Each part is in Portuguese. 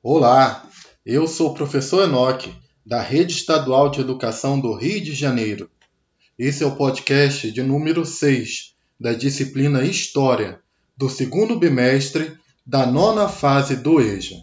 Olá, eu sou o professor Enoque, da Rede Estadual de Educação do Rio de Janeiro. Esse é o podcast de número 6 da disciplina História, do segundo bimestre da nona fase do EJA.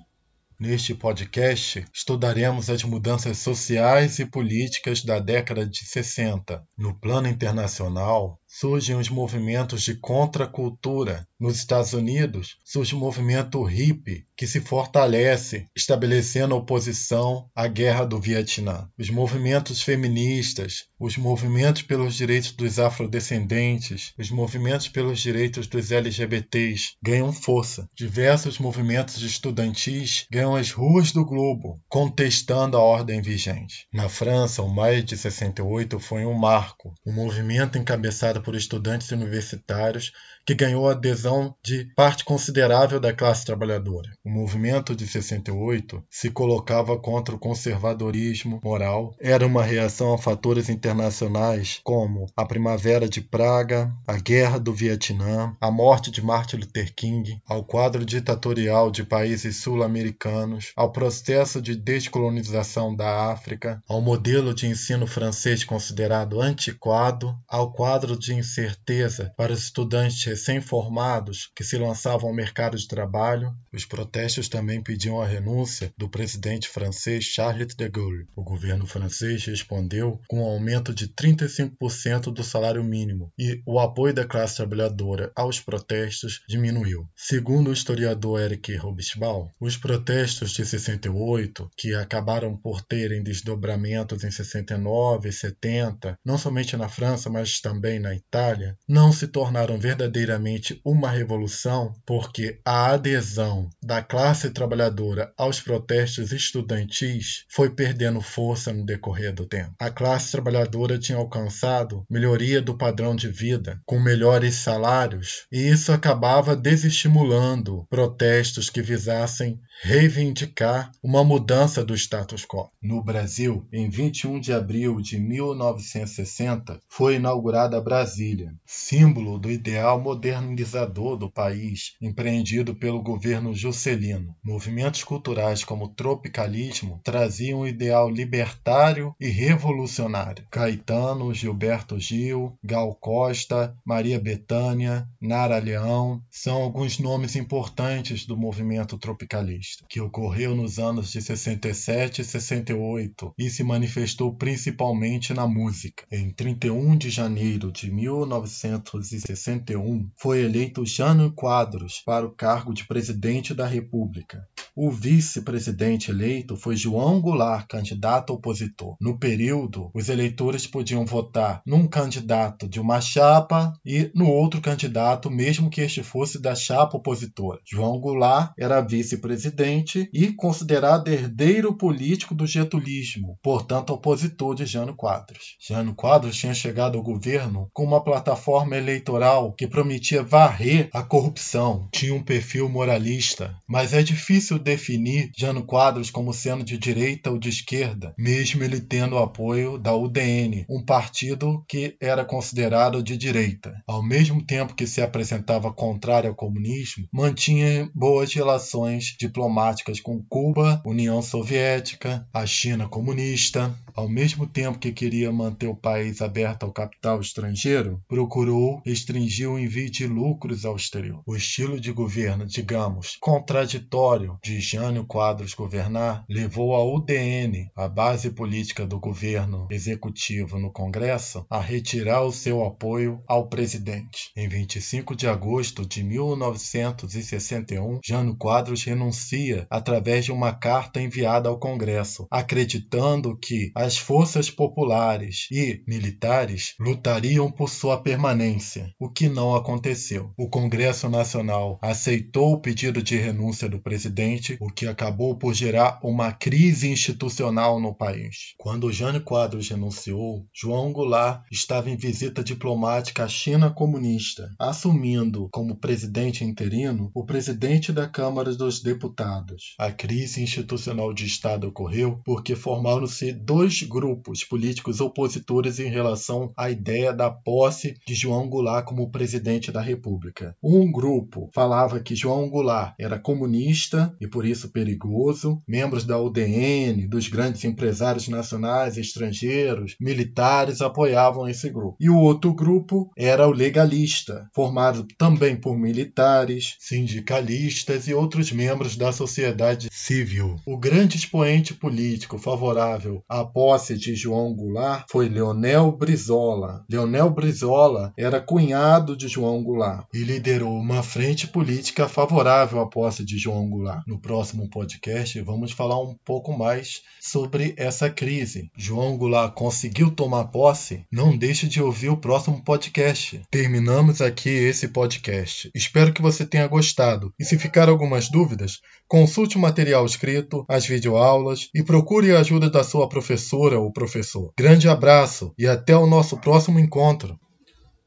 Neste podcast, estudaremos as mudanças sociais e políticas da década de 60. No plano internacional, surgem os movimentos de contracultura. Nos Estados Unidos, surge o movimento hippie, que se fortalece, estabelecendo oposição à guerra do Vietnã. Os movimentos feministas, os movimentos pelos direitos dos afrodescendentes, os movimentos pelos direitos dos LGBTs ganham força. Diversos movimentos estudantis ganham as ruas do globo, contestando a ordem vigente. Na França, o maio de 68 foi um marco, um movimento encabeçado por estudantes universitários que ganhou a adesão de parte considerável da classe trabalhadora. O movimento de 68 se colocava contra o conservadorismo moral, era uma reação a fatores internacionais como a Primavera de Praga, a Guerra do Vietnã, a morte de Martin Luther King, ao quadro ditatorial de países sul-americanos, ao processo de descolonização da África, ao modelo de ensino francês considerado antiquado, ao quadro de incerteza para os estudantes recém-formados que se lançavam ao mercado de trabalho, os protestos também pediam a renúncia do presidente francês Charles de Gaulle. O governo francês respondeu com um aumento de 35% do salário mínimo e o apoio da classe trabalhadora aos protestos diminuiu. Segundo o historiador Eric Robespal, os protestos de 68, que acabaram por terem desdobramentos em 69 e 70, não somente na França, mas também na Itália, não se tornaram verdadeiramente uma revolução porque a adesão da classe trabalhadora aos protestos estudantis foi perdendo força no decorrer do tempo. A classe trabalhadora tinha alcançado melhoria do padrão de vida, com melhores salários, e isso acabava desestimulando protestos que visassem reivindicar uma mudança do status quo. No Brasil, em 21 de abril de 1960, foi inaugurada Brasília, símbolo do ideal modernizador do país empreendido pelo governo Juscelino. Movimentos culturais como o tropicalismo traziam um ideal libertário e revolucionário. Caetano, Gilberto Gil, Gal Costa, Maria Bethânia, Nara Leão são alguns nomes importantes do movimento tropicalista, que ocorreu nos anos de 67 e 68 e se manifestou principalmente na música. Em 31 de janeiro de 1961, foi eleito Jânio Quadros para o cargo de presidente da República. O vice-presidente eleito foi João Goulart, candidato opositor. No período, os eleitores podiam votar num candidato de uma chapa e no outro candidato, mesmo que este fosse da chapa opositora. João Goulart era vice-presidente e considerado herdeiro político do getulismo, portanto opositor de Jânio Quadros. Jânio Quadros tinha chegado ao governo com uma plataforma eleitoral que prometia varrer a corrupção, tinha um perfil moralista, mas é difícil definir Jano Quadros como sendo de direita ou de esquerda, mesmo ele tendo apoio da UDN, um partido que era considerado de direita. Ao mesmo tempo que se apresentava contrário ao comunismo, mantinha boas relações diplomáticas com Cuba, União Soviética, a China comunista. Ao mesmo tempo que queria manter o país aberto ao capital estrangeiro, procurou restringir o envio de lucros ao exterior. O estilo de governo, digamos, contraditório de Jânio Quadros governar levou a UDN, a base política do governo executivo no Congresso, a retirar o seu apoio ao presidente. Em 25 de agosto de 1961, Jânio Quadros renuncia através de uma carta enviada ao Congresso, acreditando que as forças populares e militares lutariam por sua permanência, o que não aconteceu. O Congresso Nacional aceitou o pedido de renúncia do presidente o que acabou por gerar uma crise institucional no país. Quando Jânio Quadros renunciou, João Goulart estava em visita diplomática à China comunista, assumindo como presidente interino o presidente da Câmara dos Deputados. A crise institucional de Estado ocorreu porque formaram-se dois grupos políticos opositores em relação à ideia da posse de João Goulart como presidente da República. Um grupo falava que João Goulart era comunista e por isso perigoso, membros da UDN, dos grandes empresários nacionais e estrangeiros, militares apoiavam esse grupo. E o outro grupo era o legalista, formado também por militares, sindicalistas e outros membros da sociedade civil. O grande expoente político favorável à posse de João Goulart foi Leonel Brizola. Leonel Brizola era cunhado de João Goulart e liderou uma frente política favorável à posse de João Goulart. No próximo podcast vamos falar um pouco mais sobre essa crise. João Goulart conseguiu tomar posse? Não deixe de ouvir o próximo podcast. Terminamos aqui esse podcast. Espero que você tenha gostado. E se ficar algumas dúvidas, consulte o material escrito, as videoaulas e procure a ajuda da sua professora ou professor. Grande abraço e até o nosso próximo encontro.